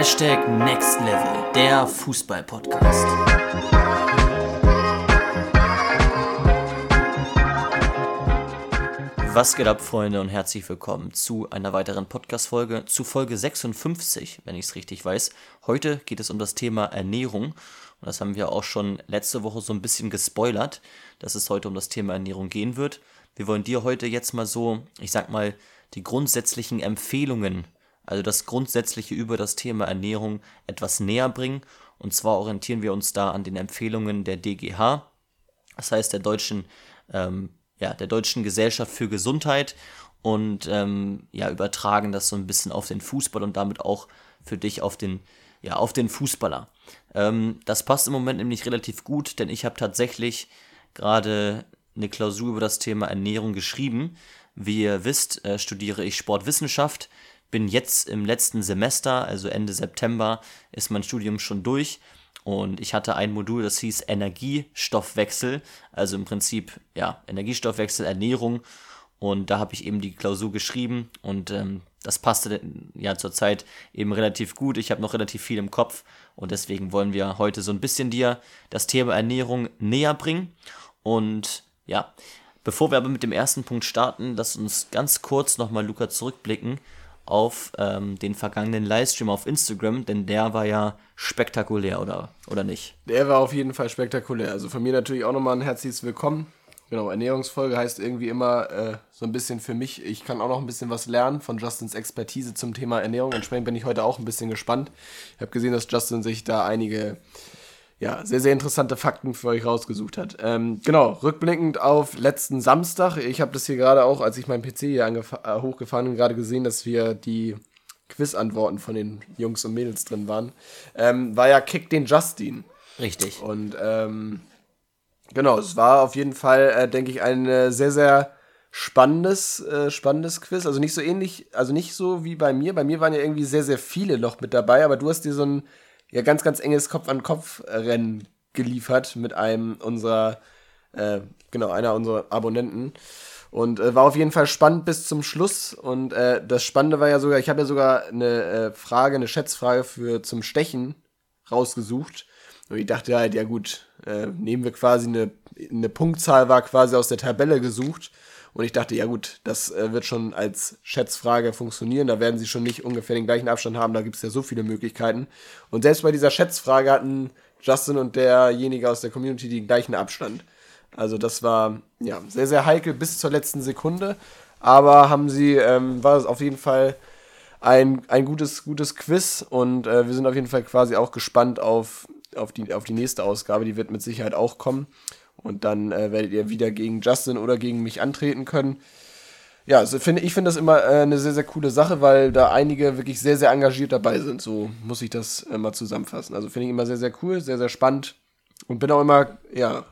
Hashtag Next Level, der Fußball-Podcast. Was geht ab, Freunde, und herzlich willkommen zu einer weiteren Podcast-Folge, zu Folge 56, wenn ich es richtig weiß. Heute geht es um das Thema Ernährung. Und das haben wir auch schon letzte Woche so ein bisschen gespoilert, dass es heute um das Thema Ernährung gehen wird. Wir wollen dir heute jetzt mal so, ich sag mal, die grundsätzlichen Empfehlungen also das Grundsätzliche über das Thema Ernährung etwas näher bringen. Und zwar orientieren wir uns da an den Empfehlungen der DGH, das heißt der deutschen, ähm, ja, der deutschen Gesellschaft für Gesundheit und ähm, ja, übertragen das so ein bisschen auf den Fußball und damit auch für dich auf den, ja, auf den Fußballer. Ähm, das passt im Moment nämlich relativ gut, denn ich habe tatsächlich gerade eine Klausur über das Thema Ernährung geschrieben. Wie ihr wisst, äh, studiere ich Sportwissenschaft bin jetzt im letzten Semester, also Ende September, ist mein Studium schon durch. Und ich hatte ein Modul, das hieß Energiestoffwechsel, also im Prinzip, ja, Energiestoffwechsel, Ernährung. Und da habe ich eben die Klausur geschrieben und ähm, das passte ja zurzeit eben relativ gut. Ich habe noch relativ viel im Kopf und deswegen wollen wir heute so ein bisschen dir das Thema Ernährung näher bringen. Und ja, bevor wir aber mit dem ersten Punkt starten, lass uns ganz kurz nochmal, Luca, zurückblicken auf ähm, den vergangenen Livestream auf Instagram, denn der war ja spektakulär, oder, oder nicht? Der war auf jeden Fall spektakulär. Also von mir natürlich auch nochmal ein herzliches Willkommen. Genau, Ernährungsfolge heißt irgendwie immer äh, so ein bisschen für mich, ich kann auch noch ein bisschen was lernen von Justins Expertise zum Thema Ernährung. Entsprechend bin ich heute auch ein bisschen gespannt. Ich habe gesehen, dass Justin sich da einige ja, sehr, sehr interessante Fakten für euch rausgesucht hat. Ähm, genau, rückblickend auf letzten Samstag. Ich habe das hier gerade auch, als ich meinen PC hier äh, hochgefahren bin, gerade gesehen, dass wir die Quizantworten von den Jungs und Mädels drin waren. Ähm, war ja Kick den Justin. Richtig. Und ähm, genau, es war auf jeden Fall, äh, denke ich, ein äh, sehr, sehr spannendes, äh, spannendes Quiz. Also nicht so ähnlich, also nicht so wie bei mir. Bei mir waren ja irgendwie sehr, sehr viele noch mit dabei, aber du hast dir so ein ja ganz, ganz enges Kopf-an-Kopf-Rennen geliefert mit einem unserer, äh, genau, einer unserer Abonnenten. Und äh, war auf jeden Fall spannend bis zum Schluss. Und äh, das Spannende war ja sogar, ich habe ja sogar eine äh, Frage, eine Schätzfrage für zum Stechen rausgesucht. Und ich dachte halt, ja gut, äh, nehmen wir quasi eine, eine Punktzahl, war quasi aus der Tabelle gesucht. Und ich dachte, ja gut, das äh, wird schon als Schätzfrage funktionieren. Da werden sie schon nicht ungefähr den gleichen Abstand haben. Da gibt es ja so viele Möglichkeiten. Und selbst bei dieser Schätzfrage hatten Justin und derjenige aus der Community den gleichen Abstand. Also das war ja sehr, sehr heikel bis zur letzten Sekunde. Aber haben sie, ähm, war es auf jeden Fall ein, ein gutes, gutes Quiz und äh, wir sind auf jeden Fall quasi auch gespannt auf, auf, die, auf die nächste Ausgabe. Die wird mit Sicherheit auch kommen. Und dann äh, werdet ihr wieder gegen Justin oder gegen mich antreten können. Ja, also find, ich finde das immer äh, eine sehr, sehr coole Sache, weil da einige wirklich sehr, sehr engagiert dabei sind. So muss ich das äh, mal zusammenfassen. Also finde ich immer sehr, sehr cool, sehr, sehr spannend und bin auch immer, ja,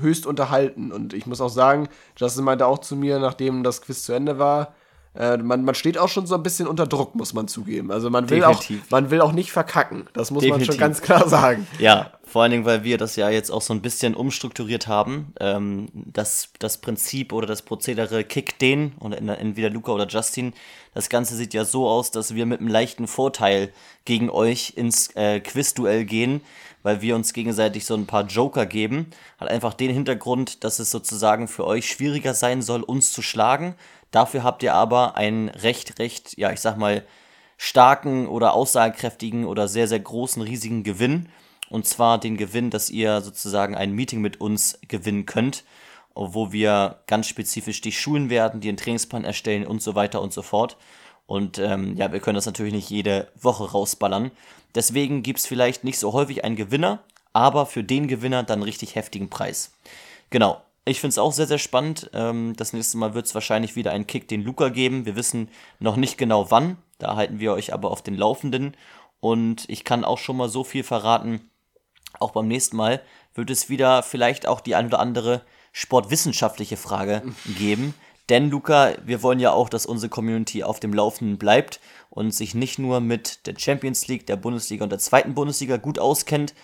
höchst unterhalten. Und ich muss auch sagen, Justin meinte auch zu mir, nachdem das Quiz zu Ende war, äh, man, man steht auch schon so ein bisschen unter Druck, muss man zugeben. Also man will, auch, man will auch nicht verkacken. Das muss Definitiv. man schon ganz klar sagen. Ja, vor allen Dingen, weil wir das ja jetzt auch so ein bisschen umstrukturiert haben. Ähm, das, das Prinzip oder das Prozedere Kick den, oder entweder Luca oder Justin, das Ganze sieht ja so aus, dass wir mit einem leichten Vorteil gegen euch ins äh, Quizduell gehen, weil wir uns gegenseitig so ein paar Joker geben. Hat einfach den Hintergrund, dass es sozusagen für euch schwieriger sein soll, uns zu schlagen. Dafür habt ihr aber einen recht, recht, ja, ich sag mal, starken oder aussagekräftigen oder sehr, sehr großen, riesigen Gewinn. Und zwar den Gewinn, dass ihr sozusagen ein Meeting mit uns gewinnen könnt, wo wir ganz spezifisch dich schulen werden, dir einen Trainingsplan erstellen und so weiter und so fort. Und ähm, ja, wir können das natürlich nicht jede Woche rausballern. Deswegen gibt es vielleicht nicht so häufig einen Gewinner, aber für den Gewinner dann richtig heftigen Preis. Genau, ich finde es auch sehr, sehr spannend. Ähm, das nächste Mal wird es wahrscheinlich wieder einen Kick den Luca geben. Wir wissen noch nicht genau wann. Da halten wir euch aber auf den Laufenden. Und ich kann auch schon mal so viel verraten. Auch beim nächsten Mal wird es wieder vielleicht auch die ein oder andere sportwissenschaftliche Frage geben. Denn Luca, wir wollen ja auch, dass unsere Community auf dem Laufenden bleibt und sich nicht nur mit der Champions League, der Bundesliga und der zweiten Bundesliga gut auskennt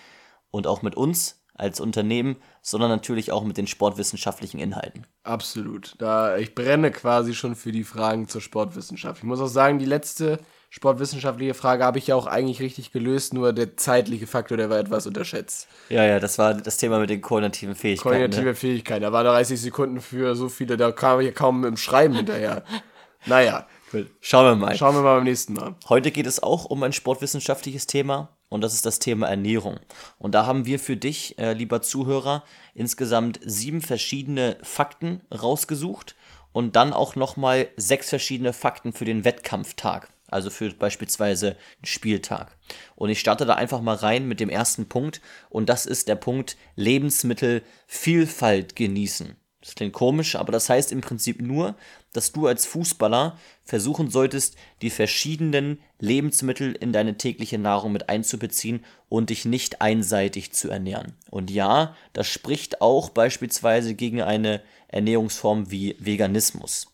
und auch mit uns, als Unternehmen, sondern natürlich auch mit den sportwissenschaftlichen Inhalten. Absolut. Da ich brenne quasi schon für die Fragen zur Sportwissenschaft. Ich muss auch sagen, die letzte sportwissenschaftliche Frage habe ich ja auch eigentlich richtig gelöst, nur der zeitliche Faktor, der war etwas unterschätzt. Ja, ja, das war das Thema mit den koordinativen Fähigkeiten. Koordinative ne? Fähigkeiten, da waren 30 Sekunden für so viele, da kam ich kaum mit dem Schreiben hinterher. naja. Schauen wir mal. Schauen wir mal beim nächsten Mal. Heute geht es auch um ein sportwissenschaftliches Thema und das ist das Thema Ernährung. Und da haben wir für dich, äh, lieber Zuhörer, insgesamt sieben verschiedene Fakten rausgesucht und dann auch nochmal sechs verschiedene Fakten für den Wettkampftag also für beispielsweise einen Spieltag. Und ich starte da einfach mal rein mit dem ersten Punkt und das ist der Punkt Lebensmittelvielfalt genießen. Das klingt komisch, aber das heißt im Prinzip nur, dass du als Fußballer versuchen solltest, die verschiedenen Lebensmittel in deine tägliche Nahrung mit einzubeziehen und dich nicht einseitig zu ernähren. Und ja, das spricht auch beispielsweise gegen eine Ernährungsform wie Veganismus.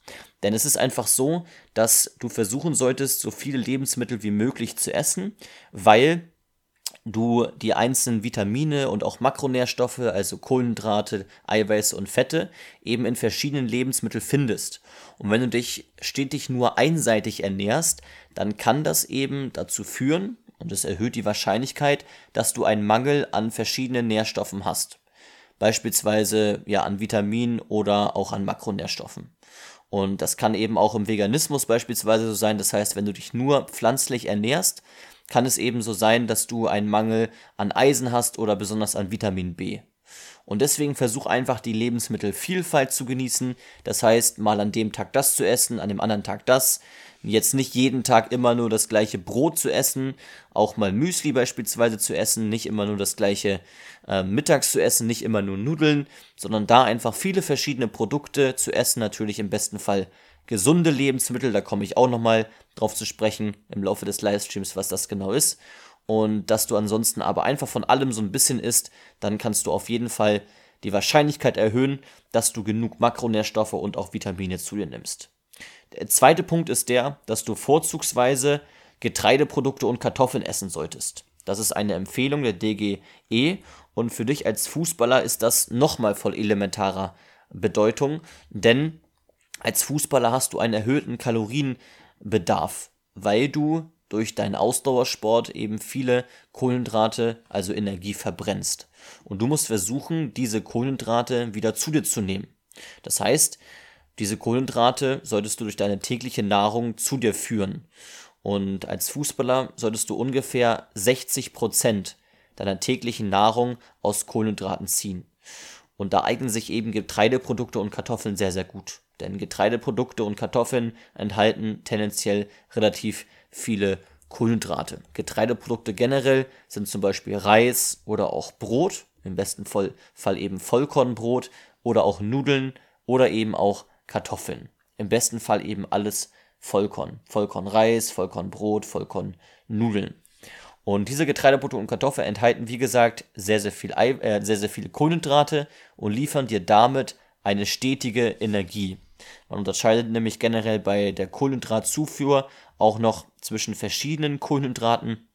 Denn es ist einfach so, dass du versuchen solltest, so viele Lebensmittel wie möglich zu essen, weil du die einzelnen Vitamine und auch Makronährstoffe, also Kohlenhydrate, Eiweiße und Fette, eben in verschiedenen Lebensmitteln findest. Und wenn du dich stetig nur einseitig ernährst, dann kann das eben dazu führen, und es erhöht die Wahrscheinlichkeit, dass du einen Mangel an verschiedenen Nährstoffen hast. Beispielsweise ja an Vitaminen oder auch an Makronährstoffen. Und das kann eben auch im Veganismus beispielsweise so sein. Das heißt, wenn du dich nur pflanzlich ernährst, kann es eben so sein, dass du einen Mangel an Eisen hast oder besonders an Vitamin B. Und deswegen versuch einfach die Lebensmittelvielfalt zu genießen. Das heißt, mal an dem Tag das zu essen, an dem anderen Tag das. Jetzt nicht jeden Tag immer nur das gleiche Brot zu essen, auch mal Müsli beispielsweise zu essen, nicht immer nur das gleiche äh, mittags zu essen, nicht immer nur Nudeln, sondern da einfach viele verschiedene Produkte zu essen, natürlich im besten Fall gesunde Lebensmittel, da komme ich auch nochmal drauf zu sprechen im Laufe des Livestreams, was das genau ist. Und dass du ansonsten aber einfach von allem so ein bisschen isst, dann kannst du auf jeden Fall die Wahrscheinlichkeit erhöhen, dass du genug Makronährstoffe und auch Vitamine zu dir nimmst. Der zweite Punkt ist der, dass du vorzugsweise Getreideprodukte und Kartoffeln essen solltest. Das ist eine Empfehlung der DGE und für dich als Fußballer ist das nochmal voll elementarer Bedeutung, denn als Fußballer hast du einen erhöhten Kalorienbedarf, weil du durch deinen Ausdauersport eben viele Kohlenhydrate, also Energie verbrennst. Und du musst versuchen, diese Kohlenhydrate wieder zu dir zu nehmen. Das heißt, diese Kohlenhydrate solltest du durch deine tägliche Nahrung zu dir führen. Und als Fußballer solltest du ungefähr 60 Prozent deiner täglichen Nahrung aus Kohlenhydraten ziehen. Und da eignen sich eben Getreideprodukte und Kartoffeln sehr, sehr gut. Denn Getreideprodukte und Kartoffeln enthalten tendenziell relativ viele Kohlenhydrate. Getreideprodukte generell sind zum Beispiel Reis oder auch Brot, im besten Fall, eben Vollkornbrot oder auch Nudeln oder eben auch Kartoffeln. Im besten Fall eben alles Vollkorn. Vollkornreis, Vollkornbrot, Vollkornnudeln. Und diese Getreideprodukte und Kartoffeln enthalten, wie gesagt, sehr, sehr, viel Ei, äh, sehr, sehr viele Kohlenhydrate und liefern dir damit eine stetige Energie. Man unterscheidet nämlich generell bei der Kohlenhydratzufuhr auch noch zwischen verschiedenen Kohlenhydraten.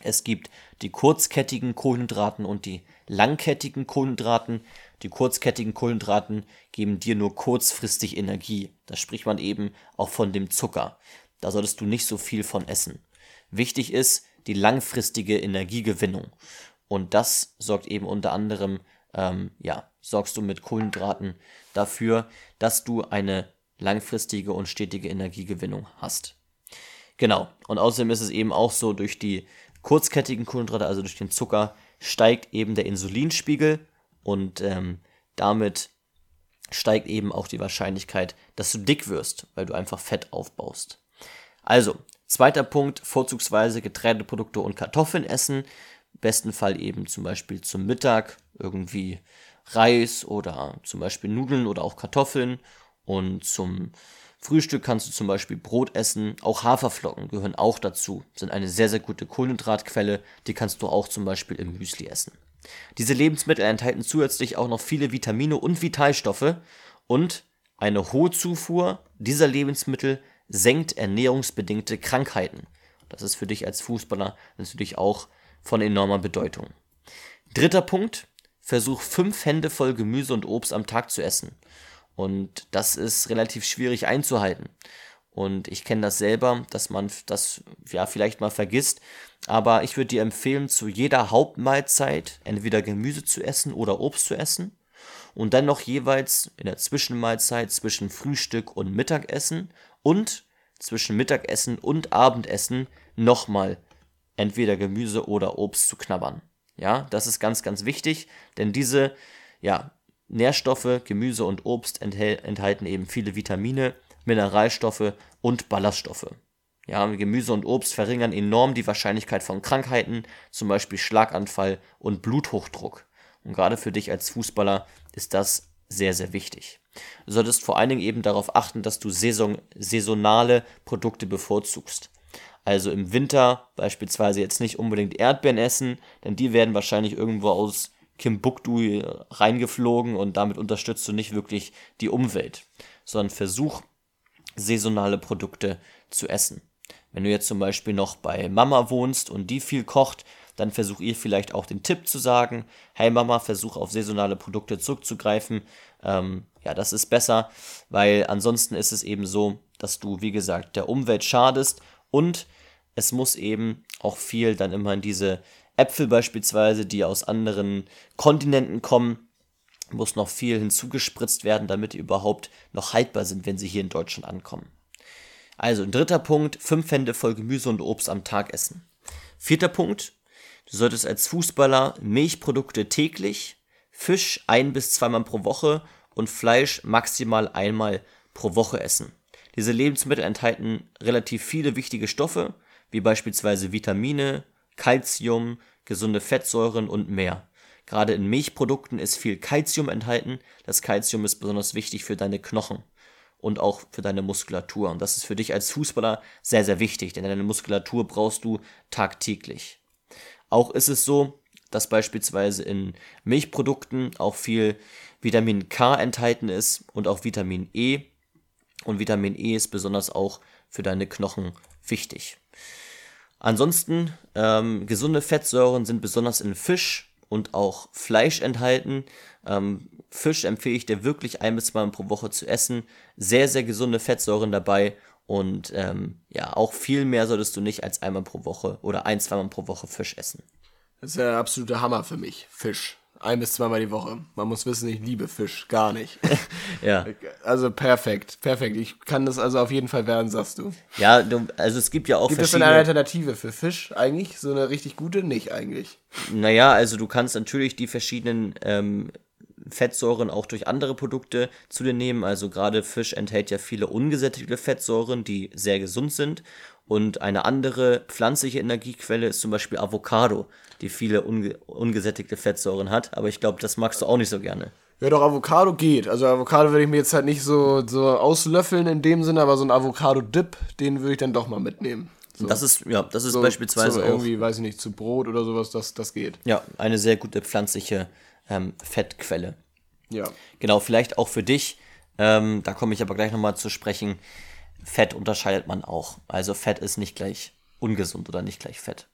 Es gibt die kurzkettigen Kohlenhydraten und die langkettigen Kohlenhydraten. Die kurzkettigen Kohlenhydraten geben dir nur kurzfristig Energie. Da spricht man eben auch von dem Zucker. Da solltest du nicht so viel von essen. Wichtig ist die langfristige Energiegewinnung. Und das sorgt eben unter anderem, ähm, ja, sorgst du mit Kohlenhydraten dafür, dass du eine langfristige und stetige Energiegewinnung hast. Genau. Und außerdem ist es eben auch so, durch die kurzkettigen Kohlenhydrate, also durch den Zucker, steigt eben der Insulinspiegel und ähm, damit steigt eben auch die Wahrscheinlichkeit, dass du dick wirst, weil du einfach Fett aufbaust. Also, zweiter Punkt, vorzugsweise Getreideprodukte und Kartoffeln essen. Besten Fall eben zum Beispiel zum Mittag irgendwie Reis oder zum Beispiel Nudeln oder auch Kartoffeln. Und zum Frühstück kannst du zum Beispiel Brot essen. Auch Haferflocken gehören auch dazu, sind eine sehr, sehr gute Kohlenhydratquelle. Die kannst du auch zum Beispiel im Müsli essen. Diese Lebensmittel enthalten zusätzlich auch noch viele Vitamine und Vitalstoffe und eine hohe Zufuhr dieser Lebensmittel senkt ernährungsbedingte Krankheiten. Das ist für dich als Fußballer natürlich auch von enormer Bedeutung. Dritter Punkt, versuch fünf Hände voll Gemüse und Obst am Tag zu essen. Und das ist relativ schwierig einzuhalten. Und ich kenne das selber, dass man das ja vielleicht mal vergisst. Aber ich würde dir empfehlen, zu jeder Hauptmahlzeit entweder Gemüse zu essen oder Obst zu essen. Und dann noch jeweils in der Zwischenmahlzeit zwischen Frühstück und Mittagessen und zwischen Mittagessen und Abendessen nochmal entweder Gemüse oder Obst zu knabbern. Ja, das ist ganz, ganz wichtig, denn diese ja, Nährstoffe, Gemüse und Obst enthalten eben viele Vitamine, Mineralstoffe und Ballaststoffe. Ja, Gemüse und Obst verringern enorm die Wahrscheinlichkeit von Krankheiten, zum Beispiel Schlaganfall und Bluthochdruck. Und gerade für dich als Fußballer ist das sehr, sehr wichtig. Du solltest vor allen Dingen eben darauf achten, dass du saison saisonale Produkte bevorzugst. Also im Winter beispielsweise jetzt nicht unbedingt Erdbeeren essen, denn die werden wahrscheinlich irgendwo aus Kimbuktu reingeflogen und damit unterstützt du nicht wirklich die Umwelt, sondern versuch saisonale Produkte zu essen. Wenn du jetzt zum Beispiel noch bei Mama wohnst und die viel kocht, dann versuch ihr vielleicht auch den Tipp zu sagen, hey Mama, versuch auf saisonale Produkte zurückzugreifen. Ähm, ja, das ist besser, weil ansonsten ist es eben so, dass du, wie gesagt, der Umwelt schadest und es muss eben auch viel dann immer in diese Äpfel beispielsweise, die aus anderen Kontinenten kommen, muss noch viel hinzugespritzt werden, damit die überhaupt noch haltbar sind, wenn sie hier in Deutschland ankommen. Also, ein dritter Punkt, fünf Hände voll Gemüse und Obst am Tag essen. Vierter Punkt, du solltest als Fußballer Milchprodukte täglich, Fisch ein bis zweimal pro Woche und Fleisch maximal einmal pro Woche essen. Diese Lebensmittel enthalten relativ viele wichtige Stoffe, wie beispielsweise Vitamine, Calcium, gesunde Fettsäuren und mehr. Gerade in Milchprodukten ist viel Calcium enthalten. Das Calcium ist besonders wichtig für deine Knochen und auch für deine Muskulatur. Und das ist für dich als Fußballer sehr, sehr wichtig, denn deine Muskulatur brauchst du tagtäglich. Auch ist es so, dass beispielsweise in Milchprodukten auch viel Vitamin K enthalten ist und auch Vitamin E. Und Vitamin E ist besonders auch für deine Knochen wichtig. Ansonsten, ähm, gesunde Fettsäuren sind besonders in Fisch und auch Fleisch enthalten. Ähm, Fisch empfehle ich dir wirklich ein bis zweimal pro Woche zu essen. Sehr, sehr gesunde Fettsäuren dabei. Und ähm, ja, auch viel mehr solltest du nicht als einmal pro Woche oder ein, zweimal pro Woche Fisch essen. Das ist ja der absolute Hammer für mich, Fisch. Ein bis zweimal die Woche. Man muss wissen, ich liebe Fisch. Gar nicht. ja. Also perfekt. Perfekt. Ich kann das also auf jeden Fall werden, sagst du. Ja, du, also es gibt ja auch gibt verschiedene... Gibt es eine Alternative für Fisch eigentlich? So eine richtig gute? Nicht eigentlich. Naja, also du kannst natürlich die verschiedenen ähm, Fettsäuren auch durch andere Produkte zu dir nehmen. Also gerade Fisch enthält ja viele ungesättigte Fettsäuren, die sehr gesund sind. Und eine andere pflanzliche Energiequelle ist zum Beispiel Avocado, die viele unge ungesättigte Fettsäuren hat. Aber ich glaube, das magst du auch nicht so gerne. Ja, doch, Avocado geht. Also Avocado würde ich mir jetzt halt nicht so, so auslöffeln in dem Sinne, aber so ein Avocado-Dip, den würde ich dann doch mal mitnehmen. So. Das ist, ja, das ist so, beispielsweise so irgendwie, auch, weiß ich nicht, zu Brot oder sowas, das, das geht. Ja, eine sehr gute pflanzliche ähm, Fettquelle. Ja. Genau, vielleicht auch für dich, ähm, da komme ich aber gleich nochmal zu sprechen, Fett unterscheidet man auch. Also Fett ist nicht gleich ungesund oder nicht gleich Fett.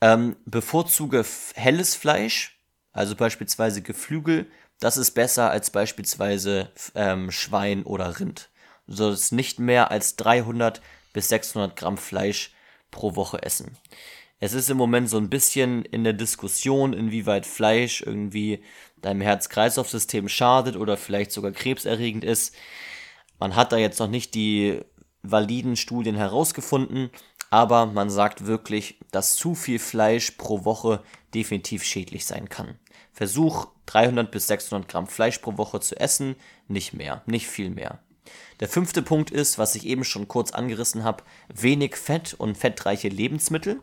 Ähm, bevorzuge helles Fleisch, also beispielsweise Geflügel, das ist besser als beispielsweise ähm, Schwein oder Rind. Du solltest nicht mehr als 300 bis 600 Gramm Fleisch pro Woche essen. Es ist im Moment so ein bisschen in der Diskussion, inwieweit Fleisch irgendwie deinem Herz-Kreislauf-System schadet oder vielleicht sogar krebserregend ist. Man hat da jetzt noch nicht die validen Studien herausgefunden, aber man sagt wirklich, dass zu viel Fleisch pro Woche definitiv schädlich sein kann. Versuch 300 bis 600 Gramm Fleisch pro Woche zu essen, nicht mehr, nicht viel mehr. Der fünfte Punkt ist, was ich eben schon kurz angerissen habe, wenig Fett und fettreiche Lebensmittel.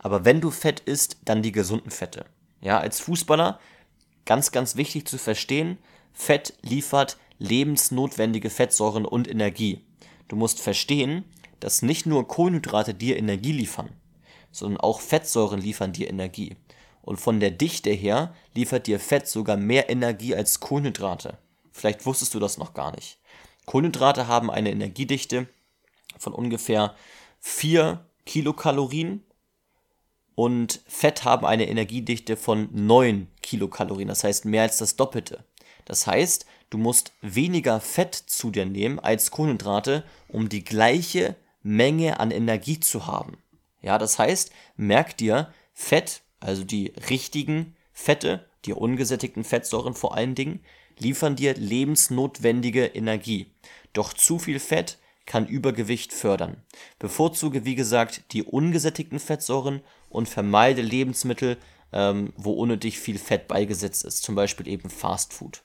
Aber wenn du Fett isst, dann die gesunden Fette. Ja, als Fußballer ganz, ganz wichtig zu verstehen, Fett liefert lebensnotwendige Fettsäuren und Energie. Du musst verstehen, dass nicht nur Kohlenhydrate dir Energie liefern, sondern auch Fettsäuren liefern dir Energie. Und von der Dichte her liefert dir Fett sogar mehr Energie als Kohlenhydrate. Vielleicht wusstest du das noch gar nicht. Kohlenhydrate haben eine Energiedichte von ungefähr 4 Kilokalorien, und Fett haben eine Energiedichte von 9 Kilokalorien, das heißt mehr als das Doppelte. Das heißt, du musst weniger Fett zu dir nehmen als Kohlenhydrate, um die gleiche Menge an Energie zu haben. Ja, das heißt, merk dir, Fett, also die richtigen Fette, die ungesättigten Fettsäuren vor allen Dingen, liefern dir lebensnotwendige Energie. Doch zu viel Fett kann Übergewicht fördern. Bevorzuge, wie gesagt, die ungesättigten Fettsäuren und vermeide Lebensmittel, ähm, wo unnötig viel Fett beigesetzt ist, zum Beispiel eben Fast Food.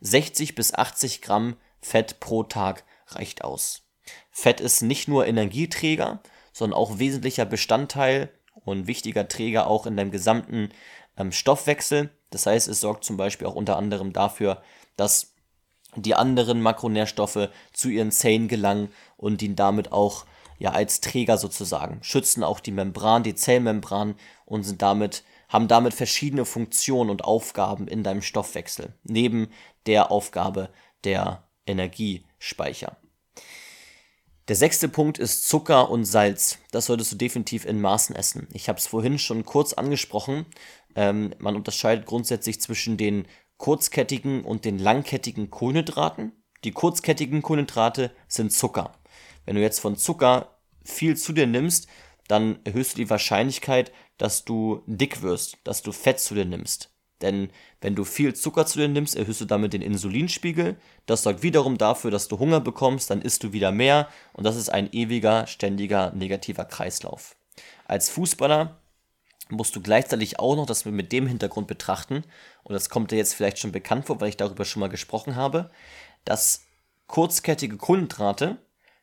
60 bis 80 Gramm Fett pro Tag reicht aus. Fett ist nicht nur Energieträger, sondern auch wesentlicher Bestandteil und wichtiger Träger auch in deinem gesamten ähm, Stoffwechsel. Das heißt, es sorgt zum Beispiel auch unter anderem dafür, dass die anderen Makronährstoffe zu ihren Zellen gelangen und dienen damit auch ja als Träger sozusagen, schützen auch die Membran, die Zellmembran und sind damit haben damit verschiedene Funktionen und Aufgaben in deinem Stoffwechsel, neben der Aufgabe der Energiespeicher. Der sechste Punkt ist Zucker und Salz. Das solltest du definitiv in Maßen essen. Ich habe es vorhin schon kurz angesprochen. Ähm, man unterscheidet grundsätzlich zwischen den kurzkettigen und den langkettigen Kohlenhydraten. Die kurzkettigen Kohlenhydrate sind Zucker. Wenn du jetzt von Zucker viel zu dir nimmst, dann erhöhst du die Wahrscheinlichkeit, dass du dick wirst, dass du Fett zu dir nimmst. Denn wenn du viel Zucker zu dir nimmst, erhöhst du damit den Insulinspiegel. Das sorgt wiederum dafür, dass du Hunger bekommst, dann isst du wieder mehr und das ist ein ewiger, ständiger, negativer Kreislauf. Als Fußballer musst du gleichzeitig auch noch das mit dem Hintergrund betrachten, und das kommt dir jetzt vielleicht schon bekannt vor, weil ich darüber schon mal gesprochen habe, dass kurzkettige Kohlenhydrate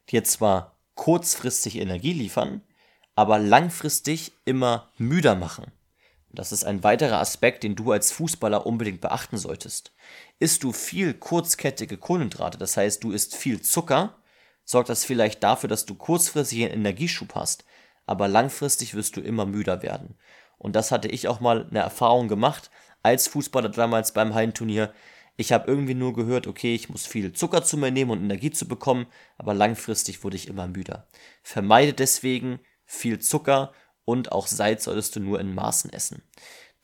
dir zwar kurzfristig Energie liefern, aber langfristig immer müder machen. Das ist ein weiterer Aspekt, den du als Fußballer unbedingt beachten solltest. Isst du viel kurzkettige Kohlenhydrate, das heißt du isst viel Zucker, sorgt das vielleicht dafür, dass du kurzfristig einen Energieschub hast, aber langfristig wirst du immer müder werden. Und das hatte ich auch mal eine Erfahrung gemacht als Fußballer damals beim Hallenturnier. Ich habe irgendwie nur gehört, okay, ich muss viel Zucker zu mir nehmen, um Energie zu bekommen, aber langfristig wurde ich immer müder. Vermeide deswegen viel Zucker und auch Salz solltest du nur in Maßen essen.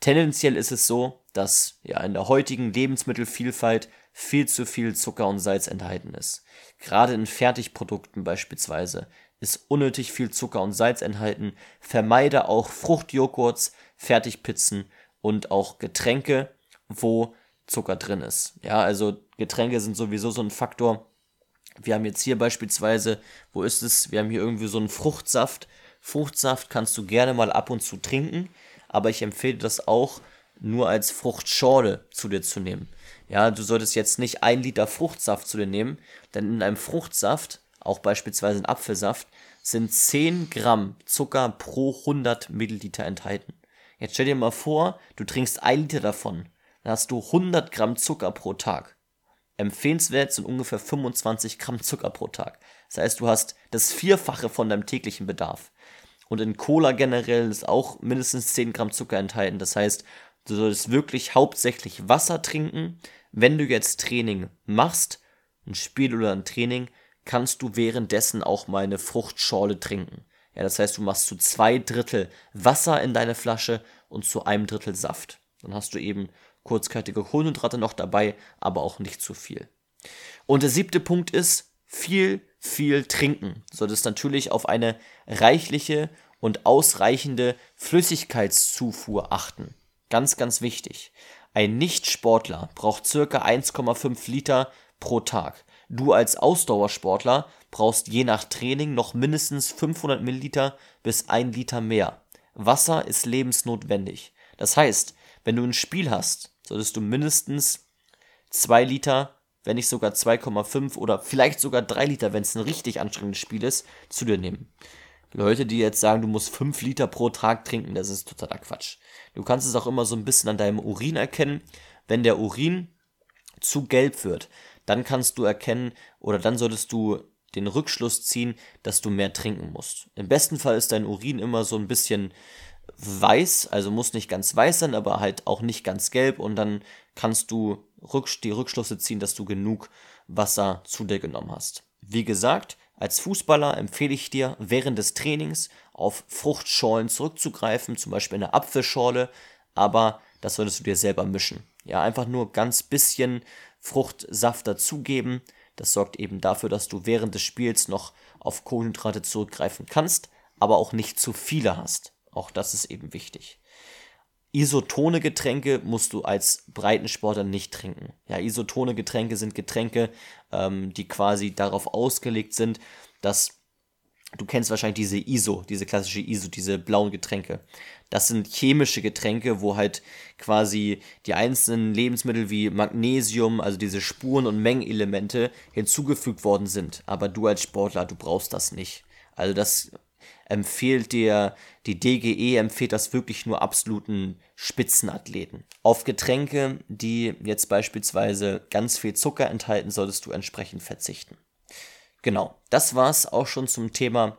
Tendenziell ist es so, dass ja in der heutigen Lebensmittelvielfalt viel zu viel Zucker und Salz enthalten ist. Gerade in Fertigprodukten beispielsweise ist unnötig viel Zucker und Salz enthalten. Vermeide auch Fruchtjoghurts, Fertigpizzen und auch Getränke, wo Zucker drin ist. Ja, also Getränke sind sowieso so ein Faktor. Wir haben jetzt hier beispielsweise, wo ist es? Wir haben hier irgendwie so einen Fruchtsaft Fruchtsaft kannst du gerne mal ab und zu trinken, aber ich empfehle das auch nur als Fruchtschorle zu dir zu nehmen. Ja, du solltest jetzt nicht ein Liter Fruchtsaft zu dir nehmen, denn in einem Fruchtsaft, auch beispielsweise in Apfelsaft, sind 10 Gramm Zucker pro 100 Milliliter enthalten. Jetzt stell dir mal vor, du trinkst ein Liter davon, dann hast du 100 Gramm Zucker pro Tag. Empfehlenswert sind ungefähr 25 Gramm Zucker pro Tag. Das heißt, du hast das Vierfache von deinem täglichen Bedarf. Und in Cola generell ist auch mindestens 10 Gramm Zucker enthalten. Das heißt, du solltest wirklich hauptsächlich Wasser trinken. Wenn du jetzt Training machst, ein Spiel oder ein Training, kannst du währenddessen auch mal eine Fruchtschorle trinken. Ja, das heißt, du machst zu zwei Drittel Wasser in deine Flasche und zu einem Drittel Saft. Dann hast du eben kurzkettige Kohlenhydrate noch dabei, aber auch nicht zu viel. Und der siebte Punkt ist, viel, viel trinken. Solltest natürlich auf eine reichliche und ausreichende Flüssigkeitszufuhr achten. Ganz, ganz wichtig. Ein Nichtsportler braucht circa 1,5 Liter pro Tag. Du als Ausdauersportler brauchst je nach Training noch mindestens 500 Milliliter bis 1 Liter mehr. Wasser ist lebensnotwendig. Das heißt, wenn du ein Spiel hast, solltest du mindestens 2 Liter wenn nicht sogar 2,5 oder vielleicht sogar 3 Liter, wenn es ein richtig anstrengendes Spiel ist, zu dir nehmen. Leute, die jetzt sagen, du musst 5 Liter pro Tag trinken, das ist totaler Quatsch. Du kannst es auch immer so ein bisschen an deinem Urin erkennen. Wenn der Urin zu gelb wird, dann kannst du erkennen oder dann solltest du den Rückschluss ziehen, dass du mehr trinken musst. Im besten Fall ist dein Urin immer so ein bisschen weiß, also muss nicht ganz weiß sein, aber halt auch nicht ganz gelb und dann kannst du die Rückschlüsse ziehen, dass du genug Wasser zu dir genommen hast. Wie gesagt, Als Fußballer empfehle ich dir, während des Trainings auf Fruchtschorlen zurückzugreifen, zum Beispiel eine Apfelschorle, aber das solltest du dir selber mischen. Ja, einfach nur ganz bisschen Fruchtsaft dazugeben. Das sorgt eben dafür, dass du während des Spiels noch auf Kohlenhydrate zurückgreifen kannst, aber auch nicht zu viele hast. Auch das ist eben wichtig. Isotone Getränke musst du als Breitensportler nicht trinken. Ja, isotone Getränke sind Getränke, ähm, die quasi darauf ausgelegt sind, dass du kennst wahrscheinlich diese ISO, diese klassische ISO, diese blauen Getränke. Das sind chemische Getränke, wo halt quasi die einzelnen Lebensmittel wie Magnesium, also diese Spuren- und Mengenelemente hinzugefügt worden sind. Aber du als Sportler, du brauchst das nicht. Also das empfiehlt dir, die DGE empfiehlt das wirklich nur absoluten Spitzenathleten. Auf Getränke, die jetzt beispielsweise ganz viel Zucker enthalten, solltest du entsprechend verzichten. Genau, das war's auch schon zum Thema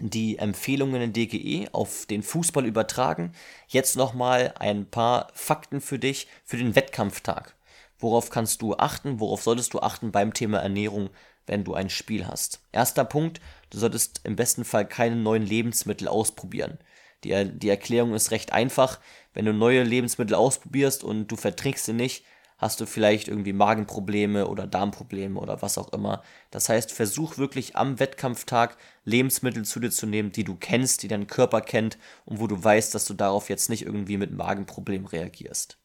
die Empfehlungen in DGE auf den Fußball übertragen. Jetzt nochmal ein paar Fakten für dich für den Wettkampftag. Worauf kannst du achten? Worauf solltest du achten beim Thema Ernährung, wenn du ein Spiel hast? Erster Punkt, du solltest im besten Fall keine neuen Lebensmittel ausprobieren. Die, die Erklärung ist recht einfach. Wenn du neue Lebensmittel ausprobierst und du verträgst sie nicht, hast du vielleicht irgendwie Magenprobleme oder Darmprobleme oder was auch immer. Das heißt, versuch wirklich am Wettkampftag Lebensmittel zu dir zu nehmen, die du kennst, die dein Körper kennt und wo du weißt, dass du darauf jetzt nicht irgendwie mit Magenproblemen reagierst.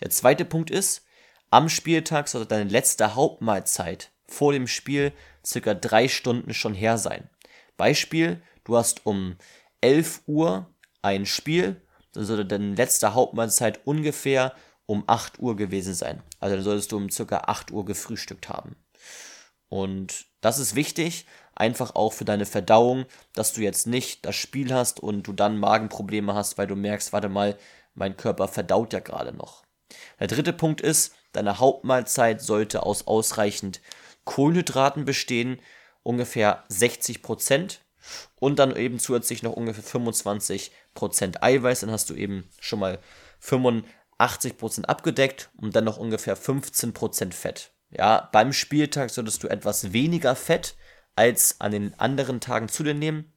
Der zweite Punkt ist, am Spieltag sollte deine letzte Hauptmahlzeit vor dem Spiel circa drei Stunden schon her sein. Beispiel, du hast um 11 Uhr ein Spiel, dann sollte deine letzte Hauptmahlzeit ungefähr um 8 Uhr gewesen sein. Also dann solltest du um circa 8 Uhr gefrühstückt haben. Und das ist wichtig, einfach auch für deine Verdauung, dass du jetzt nicht das Spiel hast und du dann Magenprobleme hast, weil du merkst, warte mal, mein Körper verdaut ja gerade noch. Der dritte Punkt ist, deine Hauptmahlzeit sollte aus ausreichend Kohlenhydraten bestehen, ungefähr 60 Prozent und dann eben zusätzlich noch ungefähr 25 Prozent Eiweiß, dann hast du eben schon mal 85 80% abgedeckt und dann noch ungefähr 15% Fett. Ja, beim Spieltag solltest du etwas weniger Fett als an den anderen Tagen zu dir nehmen.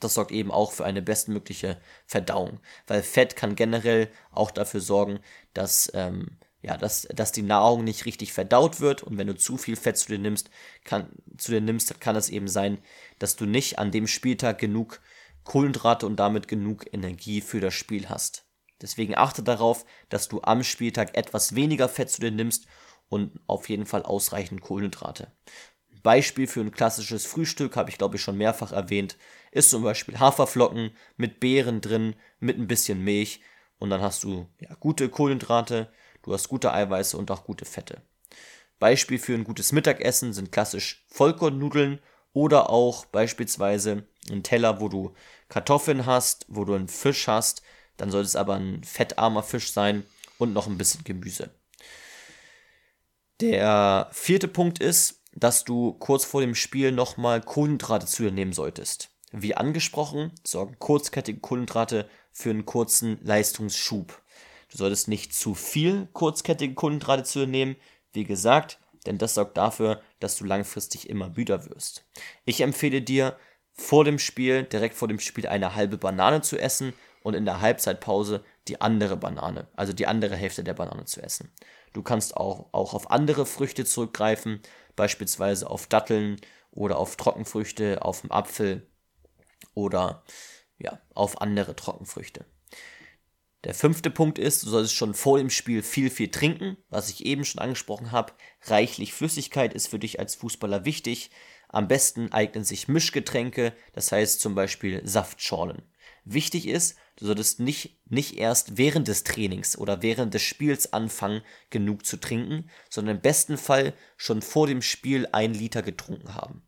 Das sorgt eben auch für eine bestmögliche Verdauung, weil Fett kann generell auch dafür sorgen, dass, ähm, ja, dass, dass die Nahrung nicht richtig verdaut wird und wenn du zu viel Fett zu dir nimmst, kann, zu dir nimmst, kann es eben sein, dass du nicht an dem Spieltag genug Kohlenhydrate und damit genug Energie für das Spiel hast. Deswegen achte darauf, dass du am Spieltag etwas weniger Fett zu dir nimmst und auf jeden Fall ausreichend Kohlenhydrate. Beispiel für ein klassisches Frühstück, habe ich glaube ich schon mehrfach erwähnt, ist zum Beispiel Haferflocken mit Beeren drin, mit ein bisschen Milch und dann hast du ja, gute Kohlenhydrate, du hast gute Eiweiße und auch gute Fette. Beispiel für ein gutes Mittagessen sind klassisch Vollkornnudeln oder auch beispielsweise ein Teller, wo du Kartoffeln hast, wo du einen Fisch hast, dann sollte es aber ein fettarmer Fisch sein und noch ein bisschen Gemüse. Der vierte Punkt ist, dass du kurz vor dem Spiel nochmal Kohlenhydrate zu dir nehmen solltest. Wie angesprochen, sorgen kurzkettige Kohlenhydrate für einen kurzen Leistungsschub. Du solltest nicht zu viel kurzkettige Kohlenhydrate zu nehmen, wie gesagt, denn das sorgt dafür, dass du langfristig immer müder wirst. Ich empfehle dir, vor dem Spiel, direkt vor dem Spiel, eine halbe Banane zu essen und in der Halbzeitpause die andere Banane, also die andere Hälfte der Banane zu essen. Du kannst auch, auch auf andere Früchte zurückgreifen, beispielsweise auf Datteln oder auf Trockenfrüchte, auf dem Apfel oder ja, auf andere Trockenfrüchte. Der fünfte Punkt ist, du solltest schon vor dem Spiel viel, viel trinken, was ich eben schon angesprochen habe. Reichlich Flüssigkeit ist für dich als Fußballer wichtig. Am besten eignen sich Mischgetränke, das heißt zum Beispiel Saftschorlen. Wichtig ist, du solltest nicht, nicht erst während des Trainings oder während des Spiels anfangen, genug zu trinken, sondern im besten Fall schon vor dem Spiel ein Liter getrunken haben.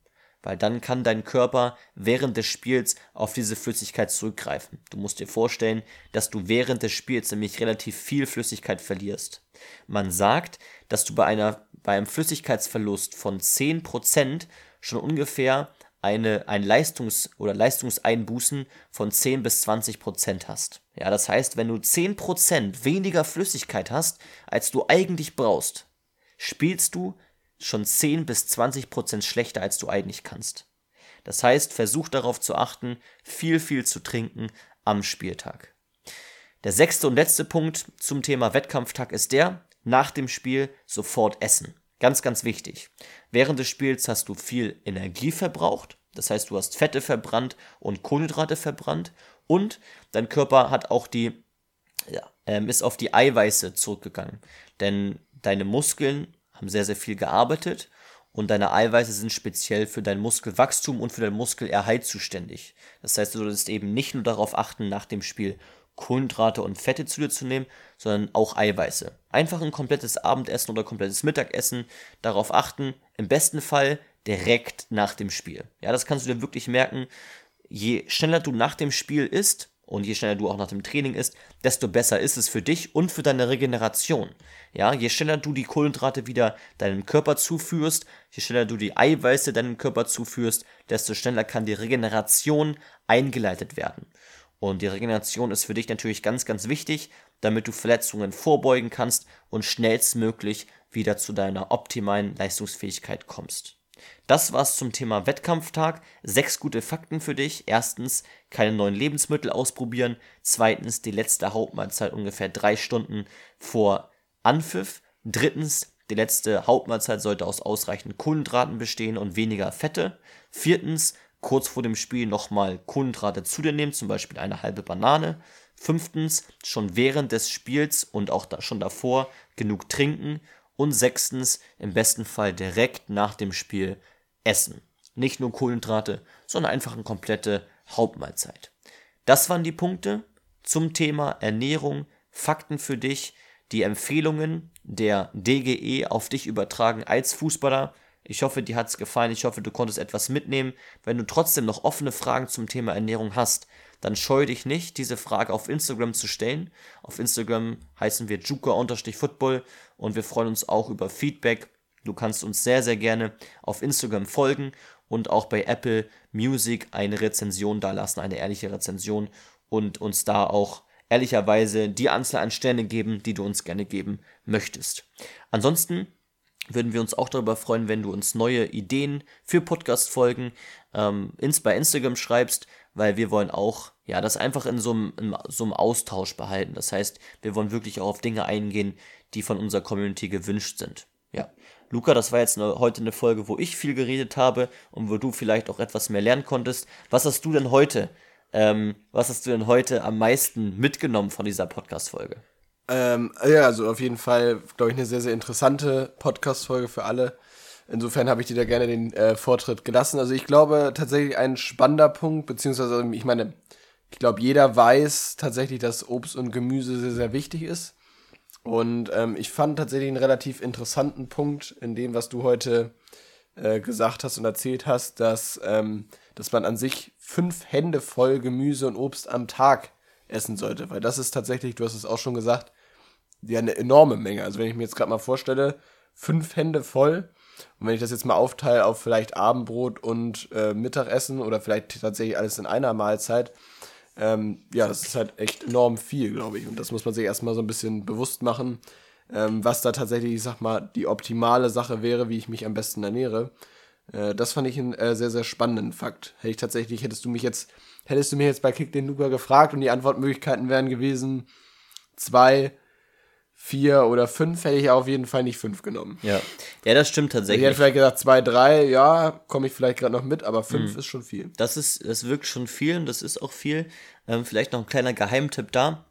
Weil dann kann dein Körper während des Spiels auf diese Flüssigkeit zurückgreifen. Du musst dir vorstellen, dass du während des Spiels nämlich relativ viel Flüssigkeit verlierst. Man sagt, dass du bei, einer, bei einem Flüssigkeitsverlust von 10% schon ungefähr eine, ein Leistungs- oder Leistungseinbußen von 10 bis 20 Prozent hast. Ja, das heißt, wenn du 10 Prozent weniger Flüssigkeit hast, als du eigentlich brauchst, spielst du schon 10 bis 20 Prozent schlechter, als du eigentlich kannst. Das heißt, versuch darauf zu achten, viel, viel zu trinken am Spieltag. Der sechste und letzte Punkt zum Thema Wettkampftag ist der, nach dem Spiel sofort essen. Ganz, ganz wichtig. Während des Spiels hast du viel Energie verbraucht, das heißt, du hast Fette verbrannt und Kohlenhydrate verbrannt und dein Körper hat auch die, ja, ähm, ist auf die Eiweiße zurückgegangen. Denn deine Muskeln haben sehr, sehr viel gearbeitet und deine Eiweiße sind speziell für dein Muskelwachstum und für dein Muskelerhalt zuständig. Das heißt, du solltest eben nicht nur darauf achten, nach dem Spiel Kohlenhydrate und Fette zu dir zu nehmen, sondern auch Eiweiße. Einfach ein komplettes Abendessen oder komplettes Mittagessen, darauf achten, im besten Fall direkt nach dem Spiel. Ja, das kannst du dir wirklich merken. Je schneller du nach dem Spiel isst und je schneller du auch nach dem Training isst, desto besser ist es für dich und für deine Regeneration. Ja, je schneller du die Kohlenhydrate wieder deinem Körper zuführst, je schneller du die Eiweiße deinem Körper zuführst, desto schneller kann die Regeneration eingeleitet werden. Und die Regeneration ist für dich natürlich ganz, ganz wichtig, damit du Verletzungen vorbeugen kannst und schnellstmöglich wieder zu deiner optimalen Leistungsfähigkeit kommst. Das war's zum Thema Wettkampftag. Sechs gute Fakten für dich. Erstens, keine neuen Lebensmittel ausprobieren. Zweitens, die letzte Hauptmahlzeit ungefähr drei Stunden vor Anpfiff. Drittens, die letzte Hauptmahlzeit sollte aus ausreichend Kohlenhydraten bestehen und weniger Fette. Viertens, kurz vor dem Spiel nochmal Kohlenhydrate zu dir nehmen, zum Beispiel eine halbe Banane. Fünftens, schon während des Spiels und auch da, schon davor genug trinken. Und sechstens, im besten Fall direkt nach dem Spiel essen. Nicht nur Kohlenhydrate, sondern einfach eine komplette Hauptmahlzeit. Das waren die Punkte zum Thema Ernährung, Fakten für dich, die Empfehlungen der DGE auf dich übertragen als Fußballer. Ich hoffe, dir hat es gefallen. Ich hoffe, du konntest etwas mitnehmen. Wenn du trotzdem noch offene Fragen zum Thema Ernährung hast, dann scheue dich nicht, diese Frage auf Instagram zu stellen. Auf Instagram heißen wir juka-football und wir freuen uns auch über Feedback. Du kannst uns sehr, sehr gerne auf Instagram folgen und auch bei Apple Music eine Rezension dalassen, eine ehrliche Rezension und uns da auch ehrlicherweise die Anzahl an Sterne geben, die du uns gerne geben möchtest. Ansonsten würden wir uns auch darüber freuen, wenn du uns neue Ideen für Podcast-Folgen ähm, ins, bei Instagram schreibst, weil wir wollen auch, ja, das einfach in so einem, in so einem Austausch behalten. Das heißt, wir wollen wirklich auch auf Dinge eingehen, die von unserer Community gewünscht sind. Ja. Luca, das war jetzt eine, heute eine Folge, wo ich viel geredet habe und wo du vielleicht auch etwas mehr lernen konntest. Was hast du denn heute, ähm, was hast du denn heute am meisten mitgenommen von dieser Podcast-Folge? Ähm, ja, also auf jeden Fall, glaube ich, eine sehr, sehr interessante Podcast-Folge für alle. Insofern habe ich dir da gerne den äh, Vortritt gelassen. Also ich glaube tatsächlich ein spannender Punkt, beziehungsweise ich meine, ich glaube, jeder weiß tatsächlich, dass Obst und Gemüse sehr, sehr wichtig ist. Und ähm, ich fand tatsächlich einen relativ interessanten Punkt in dem, was du heute äh, gesagt hast und erzählt hast, dass, ähm, dass man an sich fünf Hände voll Gemüse und Obst am Tag essen sollte. Weil das ist tatsächlich, du hast es auch schon gesagt, ja eine enorme Menge. Also wenn ich mir jetzt gerade mal vorstelle, fünf Hände voll und wenn ich das jetzt mal aufteile auf vielleicht Abendbrot und äh, Mittagessen oder vielleicht tatsächlich alles in einer Mahlzeit, ähm, ja, das ist halt echt enorm viel, glaube ich. Und das muss man sich erstmal so ein bisschen bewusst machen, ähm, was da tatsächlich, ich sag mal, die optimale Sache wäre, wie ich mich am besten ernähre. Äh, das fand ich einen äh, sehr, sehr spannenden Fakt. Hätte ich tatsächlich, hättest du mich jetzt, hättest du mir jetzt bei Kick den Luca gefragt und die Antwortmöglichkeiten wären gewesen, zwei, vier oder fünf hätte ich auf jeden Fall nicht fünf genommen. Ja, ja das stimmt tatsächlich. Ich hätte vielleicht gesagt zwei, drei, ja, komme ich vielleicht gerade noch mit, aber fünf mhm. ist schon viel. Das ist, das wirkt schon viel und das ist auch viel. Ähm, vielleicht noch ein kleiner Geheimtipp da.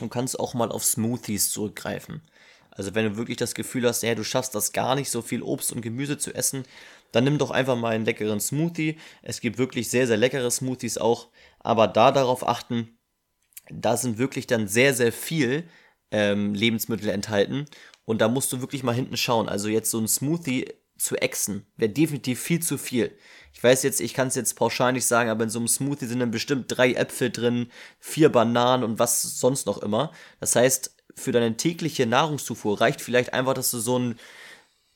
Du kannst auch mal auf Smoothies zurückgreifen. Also wenn du wirklich das Gefühl hast, ja, du schaffst das gar nicht, so viel Obst und Gemüse zu essen, dann nimm doch einfach mal einen leckeren Smoothie. Es gibt wirklich sehr, sehr leckere Smoothies auch, aber da darauf achten, da sind wirklich dann sehr, sehr viel ähm, Lebensmittel enthalten. Und da musst du wirklich mal hinten schauen. Also jetzt so ein Smoothie zu exen wäre definitiv viel zu viel. Ich weiß jetzt, ich kann es jetzt pauschal nicht sagen, aber in so einem Smoothie sind dann bestimmt drei Äpfel drin, vier Bananen und was sonst noch immer. Das heißt, für deine tägliche Nahrungszufuhr reicht vielleicht einfach, dass du so ein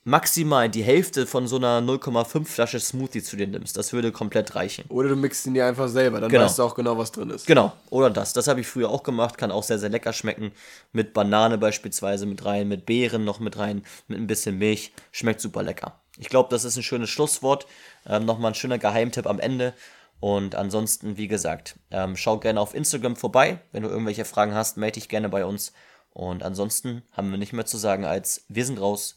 maximal die Hälfte von so einer 0,5 Flasche Smoothie zu dir nimmst. Das würde komplett reichen. Oder du mixt ihn dir einfach selber, dann Genau. weißt du auch genau, was drin ist. Genau, oder das. Das habe ich früher auch gemacht, kann auch sehr, sehr lecker schmecken. Mit Banane beispielsweise mit rein, mit Beeren noch mit rein, mit ein bisschen Milch. Schmeckt super lecker. Ich glaube, das ist ein schönes Schlusswort. Ähm, Nochmal ein schöner Geheimtipp am Ende. Und ansonsten, wie gesagt, ähm, schau gerne auf Instagram vorbei. Wenn du irgendwelche Fragen hast, melde dich gerne bei uns. Und ansonsten haben wir nicht mehr zu sagen als wir sind raus.